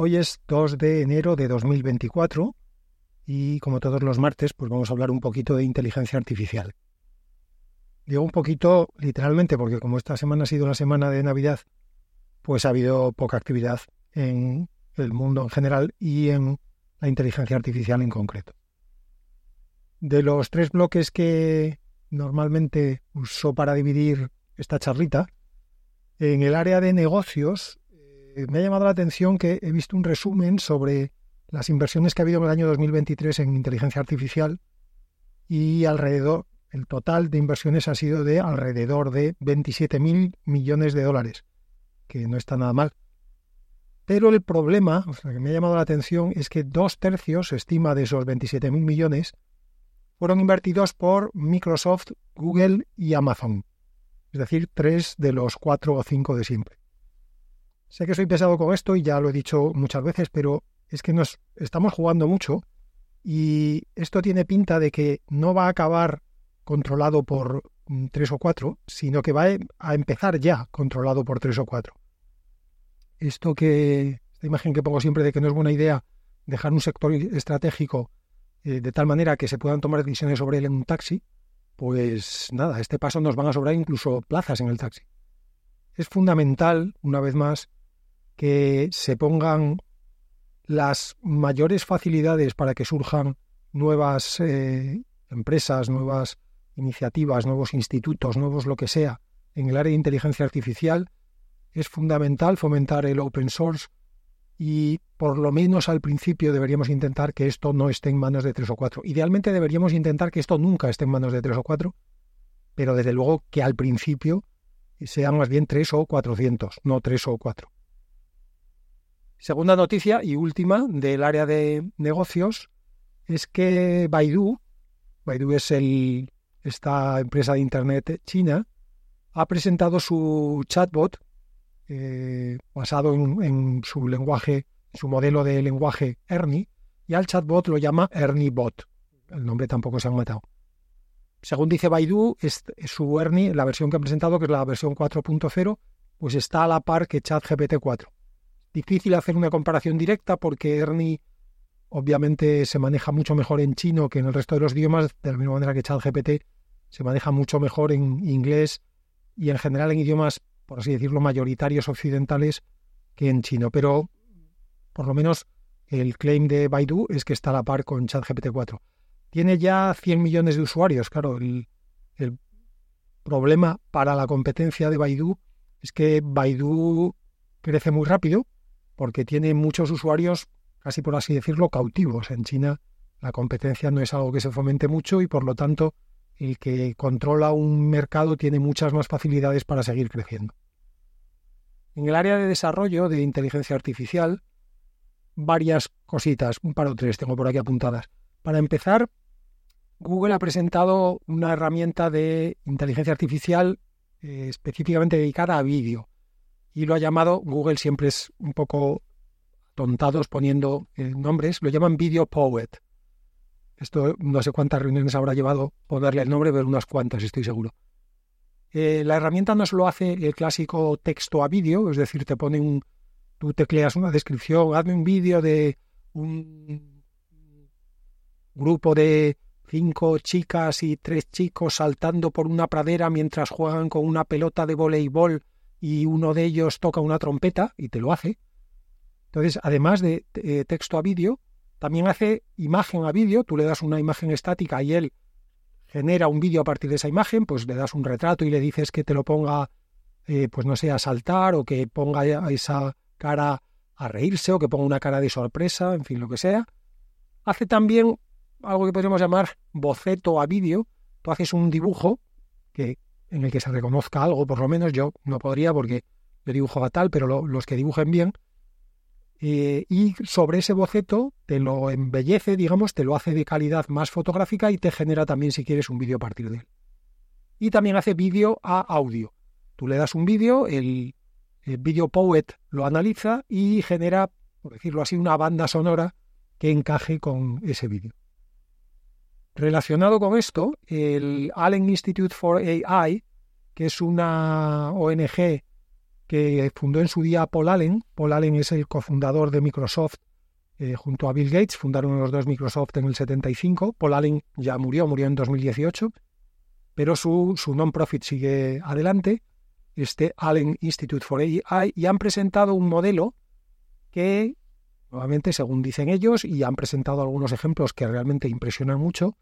Hoy es 2 de enero de 2024 y como todos los martes, pues vamos a hablar un poquito de inteligencia artificial. Digo un poquito literalmente porque como esta semana ha sido la semana de Navidad, pues ha habido poca actividad en el mundo en general y en la inteligencia artificial en concreto. De los tres bloques que normalmente uso para dividir esta charlita, en el área de negocios me ha llamado la atención que he visto un resumen sobre las inversiones que ha habido en el año 2023 en inteligencia artificial y alrededor, el total de inversiones ha sido de alrededor de 27.000 millones de dólares, que no está nada mal. Pero el problema, o sea, que me ha llamado la atención, es que dos tercios, se estima, de esos 27.000 millones, fueron invertidos por Microsoft, Google y Amazon. Es decir, tres de los cuatro o cinco de siempre. Sé que soy pesado con esto y ya lo he dicho muchas veces, pero es que nos estamos jugando mucho y esto tiene pinta de que no va a acabar controlado por mm, tres o cuatro, sino que va a empezar ya controlado por tres o cuatro. Esto que, esta imagen que pongo siempre de que no es buena idea dejar un sector estratégico eh, de tal manera que se puedan tomar decisiones sobre él en un taxi, pues nada, este paso nos van a sobrar incluso plazas en el taxi. Es fundamental, una vez más, que se pongan las mayores facilidades para que surjan nuevas eh, empresas, nuevas iniciativas, nuevos institutos, nuevos lo que sea en el área de inteligencia artificial. Es fundamental fomentar el open source y por lo menos al principio deberíamos intentar que esto no esté en manos de tres o cuatro. Idealmente deberíamos intentar que esto nunca esté en manos de tres o cuatro, pero desde luego que al principio sean más bien tres o cuatrocientos, no tres o cuatro. Segunda noticia y última del área de negocios es que Baidu, Baidu es el, esta empresa de Internet china, ha presentado su chatbot eh, basado en, su lenguaje, su modelo de lenguaje Ernie, y al chatbot lo llama Ernie Bot. El nombre tampoco se ha matado. Según dice Baidu, es, su Ernie, la versión que ha presentado, que es la versión 4.0, pues está a la par que ChatGPT 4 difícil hacer una comparación directa porque Ernie obviamente se maneja mucho mejor en chino que en el resto de los idiomas, de la misma manera que ChatGPT se maneja mucho mejor en inglés y en general en idiomas, por así decirlo, mayoritarios occidentales que en chino. Pero por lo menos el claim de Baidu es que está a la par con ChatGPT 4. Tiene ya 100 millones de usuarios. Claro, el, el problema para la competencia de Baidu es que Baidu crece muy rápido porque tiene muchos usuarios, casi por así decirlo, cautivos. En China la competencia no es algo que se fomente mucho y por lo tanto el que controla un mercado tiene muchas más facilidades para seguir creciendo. En el área de desarrollo de inteligencia artificial, varias cositas, un par o tres tengo por aquí apuntadas. Para empezar, Google ha presentado una herramienta de inteligencia artificial eh, específicamente dedicada a vídeo y lo ha llamado, Google siempre es un poco tontados poniendo eh, nombres, lo llaman Video Poet. Esto no sé cuántas reuniones habrá llevado ponerle el nombre, pero unas cuantas estoy seguro. Eh, la herramienta no solo hace el clásico texto a vídeo, es decir, te pone un, tú tecleas una descripción, hazme un vídeo de un grupo de cinco chicas y tres chicos saltando por una pradera mientras juegan con una pelota de voleibol y uno de ellos toca una trompeta y te lo hace. Entonces, además de eh, texto a vídeo, también hace imagen a vídeo. Tú le das una imagen estática y él genera un vídeo a partir de esa imagen, pues le das un retrato y le dices que te lo ponga, eh, pues no sé, a saltar o que ponga esa cara a reírse o que ponga una cara de sorpresa, en fin, lo que sea. Hace también algo que podríamos llamar boceto a vídeo. Tú haces un dibujo que en el que se reconozca algo, por lo menos yo no podría porque yo dibujo fatal, pero los que dibujen bien, eh, y sobre ese boceto te lo embellece, digamos, te lo hace de calidad más fotográfica y te genera también, si quieres, un vídeo a partir de él. Y también hace vídeo a audio. Tú le das un vídeo, el, el Video Poet lo analiza y genera, por decirlo así, una banda sonora que encaje con ese vídeo. Relacionado con esto, el Allen Institute for AI, que es una ONG que fundó en su día Paul Allen. Paul Allen es el cofundador de Microsoft eh, junto a Bill Gates. Fundaron los dos Microsoft en el 75. Paul Allen ya murió, murió en 2018, pero su, su non-profit sigue adelante, este Allen Institute for AI, y han presentado un modelo que, nuevamente, según dicen ellos, y han presentado algunos ejemplos que realmente impresionan mucho,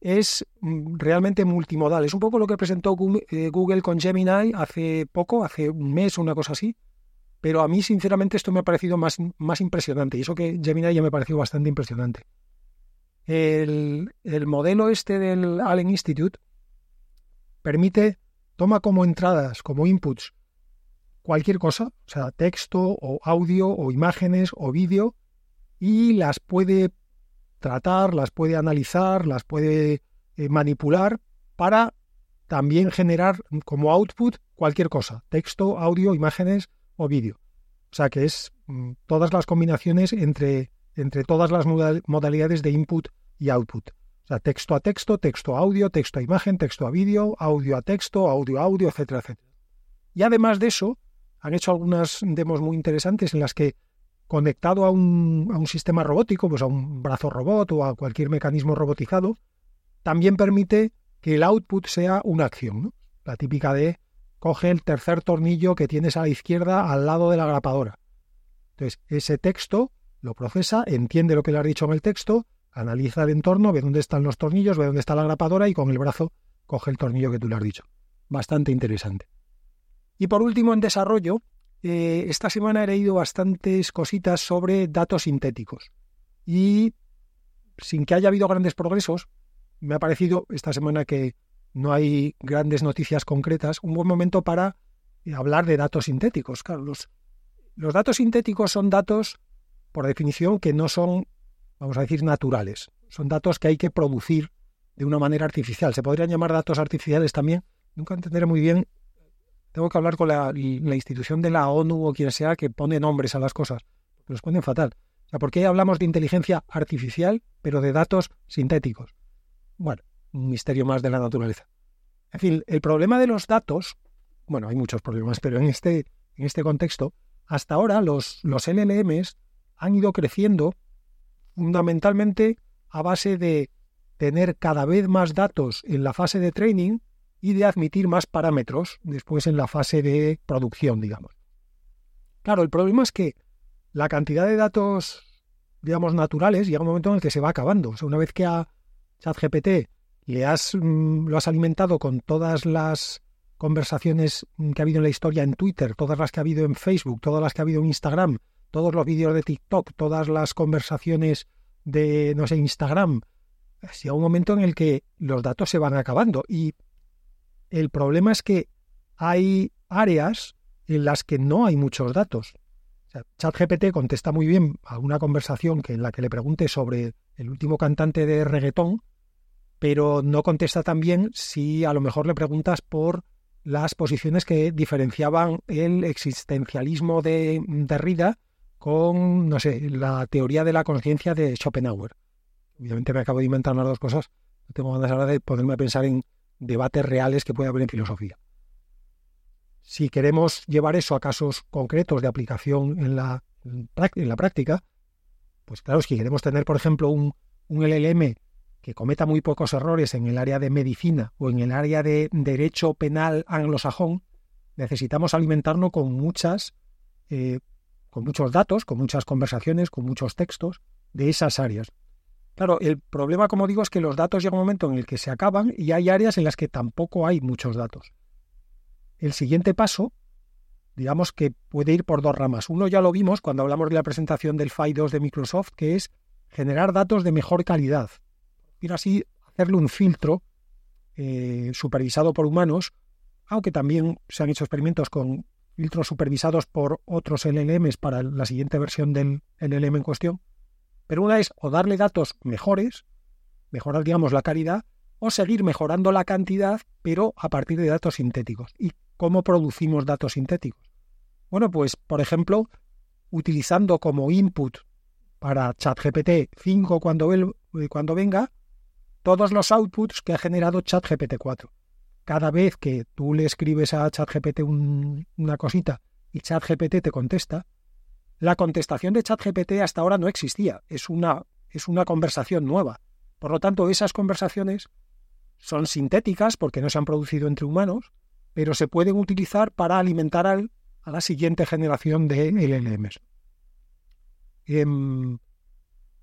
es mm, realmente multimodal. Es un poco lo que presentó eh, Google con Gemini hace poco, hace un mes o una cosa así. Pero a mí, sinceramente, esto me ha parecido más, más impresionante. Y eso que Gemini ya me pareció bastante impresionante. El, el modelo este del Allen Institute permite, toma como entradas, como inputs, cualquier cosa, o sea, texto o audio o imágenes o vídeo, y las puede tratar, las puede analizar, las puede eh, manipular para también generar como output cualquier cosa, texto, audio, imágenes o vídeo. O sea que es mm, todas las combinaciones entre, entre todas las modalidades de input y output. O sea, texto a texto, texto a audio, texto a imagen, texto a vídeo, audio a texto, audio a audio, etcétera, etcétera. Y además de eso, han hecho algunas demos muy interesantes en las que conectado a un, a un, sistema robótico, pues a un brazo robot o a cualquier mecanismo robotizado, también permite que el output sea una acción. La típica de coge el tercer tornillo que tienes a la izquierda al lado de la grapadora. Entonces, ese texto lo procesa, entiende lo que le has dicho en el texto, analiza el entorno, ve dónde están los tornillos, ve dónde está la grapadora y con el brazo coge el tornillo que tú le has dicho. Bastante interesante. Y por último, en desarrollo, eh, esta semana he leído bastantes cositas sobre datos sintéticos. Y sin que haya habido grandes progresos, me ha parecido esta semana que no hay grandes noticias concretas, un buen momento para eh, hablar de datos sintéticos. Claro, los, los datos sintéticos son datos, por definición, que no son, vamos a decir, naturales. Son datos que hay que producir de una manera artificial. Se podrían llamar datos artificiales también. Nunca entenderé muy bien tengo que hablar con la, institución de la ONU o quien sea que pone nombres a las cosas, los ponen fatal. ¿por qué hablamos de inteligencia artificial, pero de datos sintéticos? Bueno, un misterio más de la naturaleza. En fin, el problema de los datos, bueno, hay muchos problemas, pero en este, en este contexto, hasta ahora los, los LLMs han ido creciendo fundamentalmente a base de tener cada vez más datos en la fase de training y de admitir más parámetros después en la fase de producción, digamos. Claro, el problema es que la cantidad de datos, digamos, naturales llega un momento en el que se va acabando. O sea, una vez que a ChatGPT le has, mm, lo has alimentado con todas las conversaciones que ha habido en la historia en Twitter, todas las que ha habido en Facebook, todas las que ha habido en Instagram, todos los vídeos de TikTok, todas las conversaciones de, no sé, Instagram, llega un momento en el que los datos se van acabando y el problema es que hay áreas en las que no hay muchos datos. ChatGPT contesta muy bien a una conversación que en la que le pregunte sobre el último cantante de reggaetón, pero no contesta tan bien si a lo mejor le preguntas por las posiciones que diferenciaban el existencialismo de Derrida con, no sé, la teoría de la conciencia de Schopenhauer. Obviamente me acabo de inventar las dos cosas. No tengo ganas ahora de ponerme a pensar en debates reales que puede haber en filosofía. Si queremos llevar eso a casos concretos de aplicación en la, práctica, pues claro, si queremos tener, por ejemplo, un, un LLM que cometa muy pocos errores en el área de medicina o en el área de derecho penal anglosajón, necesitamos alimentarnos con muchas, eh, con muchos datos, con muchas conversaciones, con muchos textos de esas áreas. Claro, el problema, como digo, es que los datos llega un momento en el que se acaban y hay áreas en las que tampoco hay muchos datos. El siguiente paso, digamos que puede ir por dos ramas. Uno ya lo vimos cuando hablamos de la presentación del FI 2 de Microsoft, que es generar datos de mejor calidad. Y así hacerle un filtro eh, supervisado por humanos, aunque también se han hecho experimentos con filtros supervisados por otros LLMs para la siguiente versión del LLM en cuestión pero una es o darle datos mejores, mejorar, digamos, la calidad, o seguir mejorando la cantidad, pero a partir de datos sintéticos. ¿Y cómo producimos datos sintéticos? Bueno, pues, por ejemplo, utilizando como input para ChatGPT 5 cuando, cuando venga, todos los outputs que ha generado ChatGPT 4. cada vez que tú le escribes a ChatGPT una cosita y ChatGPT te contesta, la contestación de ChatGPT hasta ahora no existía, es una, es una conversación nueva. Por lo tanto, esas conversaciones son sintéticas porque no se han producido entre humanos, pero se pueden utilizar para alimentar al, a la siguiente generación de LLMs. Em,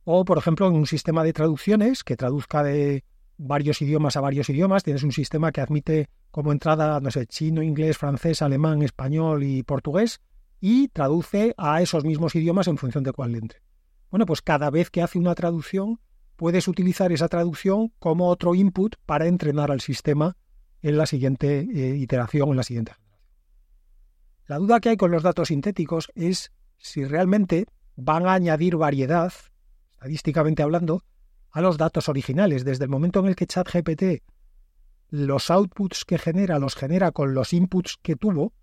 o, por ejemplo, en un sistema de traducciones que traduzca de varios idiomas a varios idiomas, tienes un sistema que admite como entrada, no sé, chino, inglés, francés, alemán, español y portugués, y traduce a esos mismos idiomas en función de cuál le entre. Bueno, pues cada vez que hace una traducción, puedes utilizar esa traducción como otro input para entrenar al sistema en la siguiente eh, iteración, en la siguiente La duda que hay con los datos sintéticos es si realmente van a añadir variedad, estadísticamente hablando, a los datos originales. Desde el momento en el que ChatGPT los outputs que genera los genera con los inputs que tuvo,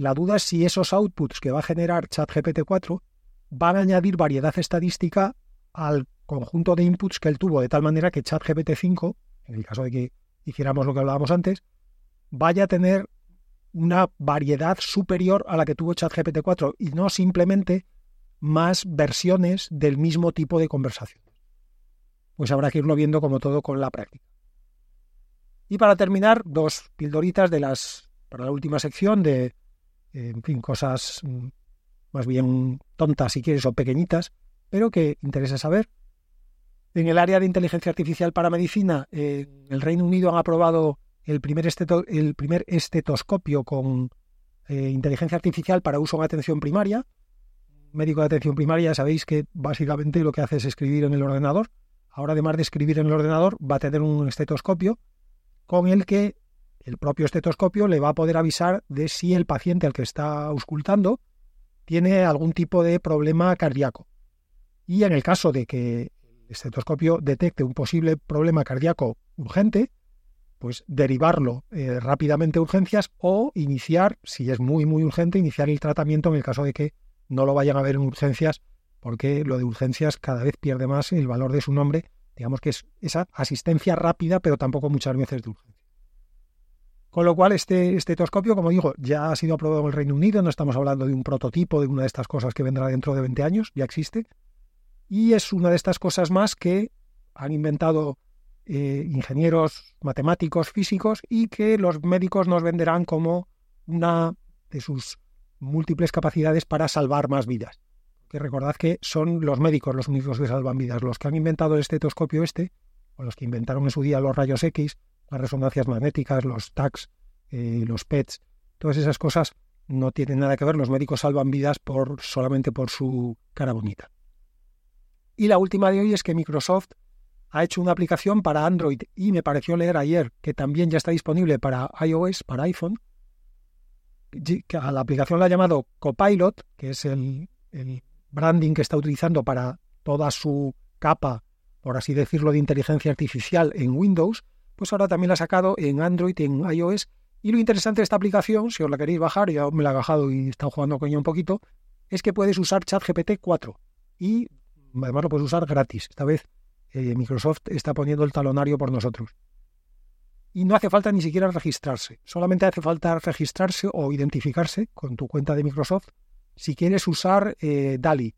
la duda es si esos outputs que va a generar ChatGPT 4 van a añadir variedad estadística al conjunto de inputs que él tuvo, de tal manera que ChatGPT 5, en el caso de que hiciéramos lo que hablábamos antes, vaya a tener una variedad superior a la que tuvo ChatGPT 4 y no simplemente más versiones del mismo tipo de conversación. Pues habrá que irlo viendo como todo con la práctica. Y para terminar, dos pildoritas de las para la última sección de en fin, cosas mm, más bien tontas, si quieres, o pequeñitas, pero que interesa saber. En el área de inteligencia artificial para medicina, en el Reino Unido han aprobado el primer, el primer estetoscopio con eh, inteligencia artificial para uso en atención primaria. Médico de atención primaria, sabéis que básicamente lo que hace es escribir en el ordenador. Ahora, además de escribir en el ordenador, va a tener un estetoscopio con el que el propio estetoscopio le va a poder avisar de si el paciente al que está auscultando tiene algún tipo de problema cardíaco. Y en el caso de que el estetoscopio detecte un posible problema cardíaco urgente, pues derivarlo eh, rápidamente a urgencias o iniciar, si es muy, muy urgente, iniciar el tratamiento en el caso de que no lo vayan a ver en urgencias, porque lo de urgencias cada vez pierde más el valor de su nombre. Digamos que es esa asistencia rápida, pero tampoco muchas veces de urgencia. Con lo cual, este estetoscopio, como digo, ya ha sido aprobado en el Reino Unido, no estamos hablando de un prototipo de una de estas cosas que vendrá dentro de 20 años, ya existe. Y es una de estas cosas más que han inventado eh, ingenieros, matemáticos, físicos y que los médicos nos venderán como una de sus múltiples capacidades para salvar más vidas. Que recordad que son los médicos los únicos que salvan vidas. Los que han inventado el estetoscopio este, o los que inventaron en su día los rayos X, las resonancias magnéticas, los TACs, eh, los PETs, todas esas cosas no tienen nada que ver. Los médicos salvan vidas por, solamente por su cara bonita. Y la última de hoy es que Microsoft ha hecho una aplicación para Android y me pareció leer ayer que también ya está disponible para iOS, para iPhone. A la aplicación la ha llamado Copilot, que es el branding que está utilizando para toda su capa, por así decirlo, de inteligencia artificial en Windows pues ahora también la ha sacado en Android y en iOS. Y lo interesante de esta aplicación, si os la queréis bajar, ya me la he bajado y he estado jugando con ella un poquito, es que puedes usar ChatGPT 4 y además lo puedes usar gratis. Esta vez eh, Microsoft está poniendo el talonario por nosotros. Y no hace falta ni siquiera registrarse, solamente hace falta registrarse o identificarse con tu cuenta de Microsoft si quieres usar eh, DALI.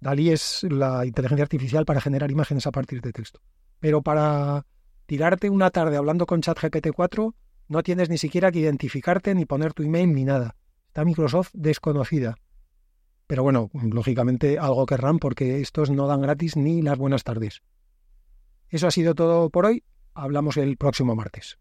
DALI es la inteligencia artificial para generar imágenes a partir de texto. Pero para tirarte una tarde hablando con ChatGPT 4, no tienes ni siquiera que identificarte ni poner tu email ni nada. Está Microsoft desconocida. Pero bueno, lógicamente algo querrán porque estos no dan gratis ni las buenas tardes. Eso ha sido todo por hoy. Hablamos el próximo martes.